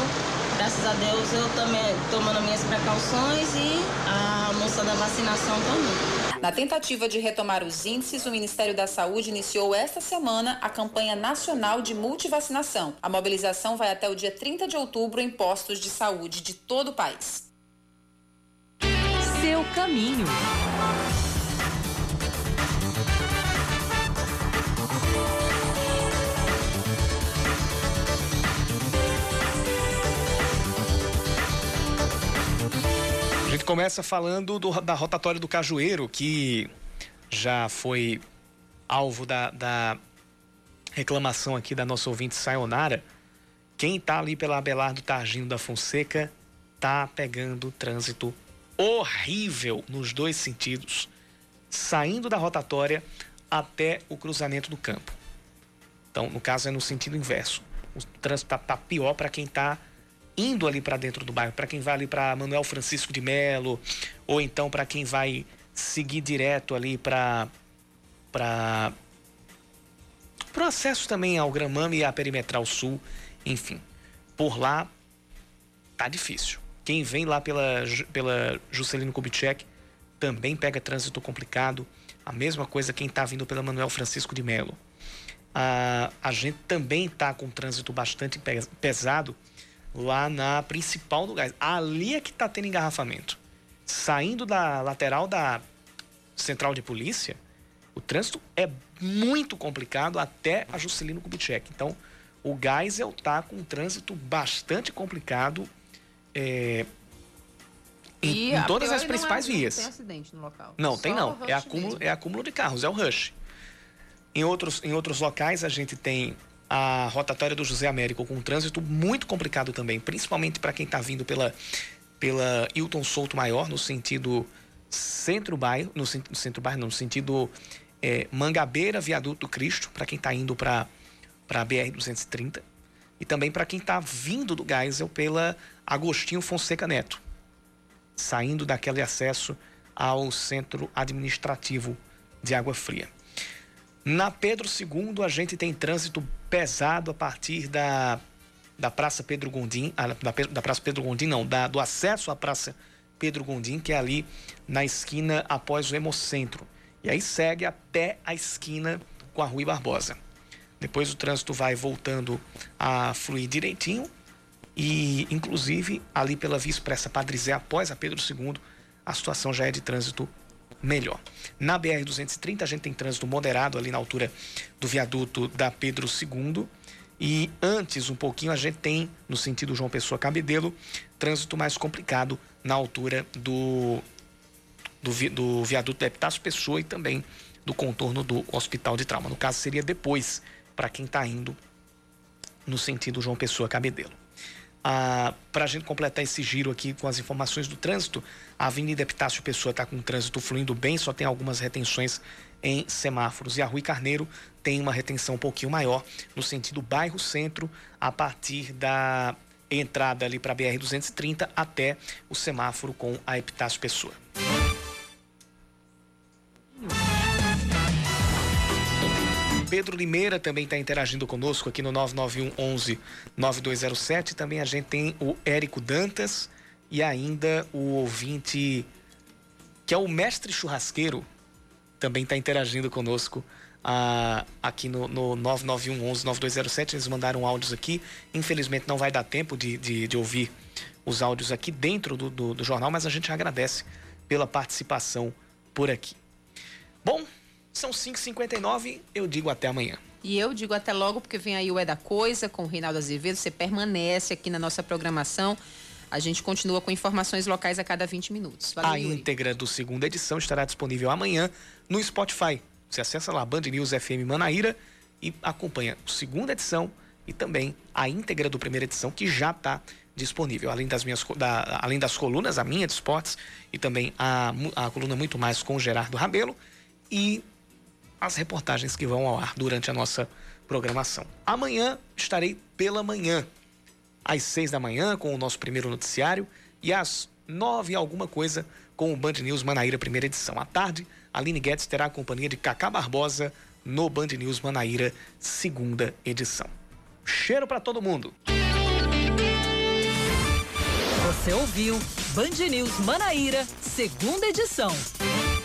Graças a Deus eu também tomando minhas precauções e a moça da vacinação também. Na tentativa de retomar os índices, o Ministério da Saúde iniciou esta semana a campanha nacional de multivacinação. A mobilização vai até o dia 30 de outubro em postos de saúde de todo o país. Seu caminho. Começa falando do, da rotatória do Cajueiro, que já foi alvo da, da reclamação aqui da nossa ouvinte Sayonara. Quem está ali pela Abelardo Targino da Fonseca tá pegando trânsito horrível nos dois sentidos, saindo da rotatória até o cruzamento do campo. Então, no caso, é no sentido inverso. O trânsito tá, tá pior para quem está indo ali para dentro do bairro, para quem vai ali para Manuel Francisco de Melo, ou então para quem vai seguir direto ali para para o acesso também ao Gramame e à Perimetral Sul, enfim. Por lá tá difícil. Quem vem lá pela, pela Juscelino Kubitschek também pega trânsito complicado. A mesma coisa quem está vindo pela Manuel Francisco de Melo. A, a gente também está com trânsito bastante pesado lá na principal do gás. Ali é que está tendo engarrafamento. Saindo da lateral da central de polícia, o trânsito é muito complicado até a Juscelino Kubitschek. Então, o Geisel está com um trânsito bastante complicado é, em, em todas as principais não é, vias. Não tem acidente no local. Não, Só tem não. É acúmulo, é acúmulo de carros, é o rush. Em outros, em outros locais, a gente tem a rotatória do José Américo com um trânsito muito complicado também, principalmente para quem está vindo pela, pela Hilton Souto Maior, no sentido centro-bairro, no, no centro-bairro, no sentido é, Mangabeira, Viaduto Cristo, para quem está indo para a BR-230, e também para quem está vindo do Geisel pela Agostinho Fonseca Neto, saindo daquele acesso ao centro administrativo de Água Fria. Na Pedro II, a gente tem trânsito pesado a partir da, da Praça Pedro Gondim, da, da Praça Pedro Gondim, não, da, do acesso à Praça Pedro Gondim, que é ali na esquina após o Hemocentro. E aí segue até a esquina com a Rui Barbosa. Depois o trânsito vai voltando a fluir direitinho e, inclusive, ali pela Via Expressa Padre Zé, após a Pedro II, a situação já é de trânsito melhor. Na BR-230, a gente tem trânsito moderado ali na altura do viaduto da Pedro II. E antes, um pouquinho, a gente tem, no sentido João Pessoa Cabedelo, trânsito mais complicado na altura do, do, do viaduto da Epitácio Pessoa e também do contorno do Hospital de Trauma. No caso, seria depois, para quem está indo no sentido João Pessoa Cabedelo. Ah, Para a gente completar esse giro aqui com as informações do trânsito, a Avenida Epitácio Pessoa está com o trânsito fluindo bem, só tem algumas retenções em semáforos. E a Rui Carneiro tem uma retenção um pouquinho maior no sentido bairro centro, a partir da entrada ali para a BR-230 até o semáforo com a Epitácio Pessoa. Pedro Limeira também está interagindo conosco aqui no 991 11 9207. Também a gente tem o Érico Dantas e ainda o ouvinte que é o mestre churrasqueiro também está interagindo conosco ah, aqui no, no 991 11 9207. Eles mandaram áudios aqui. Infelizmente não vai dar tempo de, de, de ouvir os áudios aqui dentro do, do, do jornal, mas a gente agradece pela participação por aqui. Bom, são 5h59, eu digo até amanhã. E eu digo até logo, porque vem aí o É da Coisa com o Reinaldo Azevedo. Você permanece aqui na nossa programação. A gente continua com informações locais a cada 20 minutos. Valeu, a Yuri. íntegra do segunda edição estará disponível amanhã no Spotify. Você acessa lá Band News FM Manaíra e acompanha a segunda edição e também a íntegra do primeira edição que já está disponível. Além das minhas da, além das colunas, a minha de esportes e também a, a coluna muito mais com o Gerardo Rabelo e as reportagens que vão ao ar durante a nossa programação. Amanhã estarei pela manhã, às seis da manhã, com o nosso primeiro noticiário, e às nove alguma coisa com o Band News Manaíra, primeira edição. À tarde, Aline Guedes terá a companhia de Cacá Barbosa no Band News Manaíra, segunda edição. Cheiro para todo mundo! Você ouviu Band News Manaíra, segunda edição.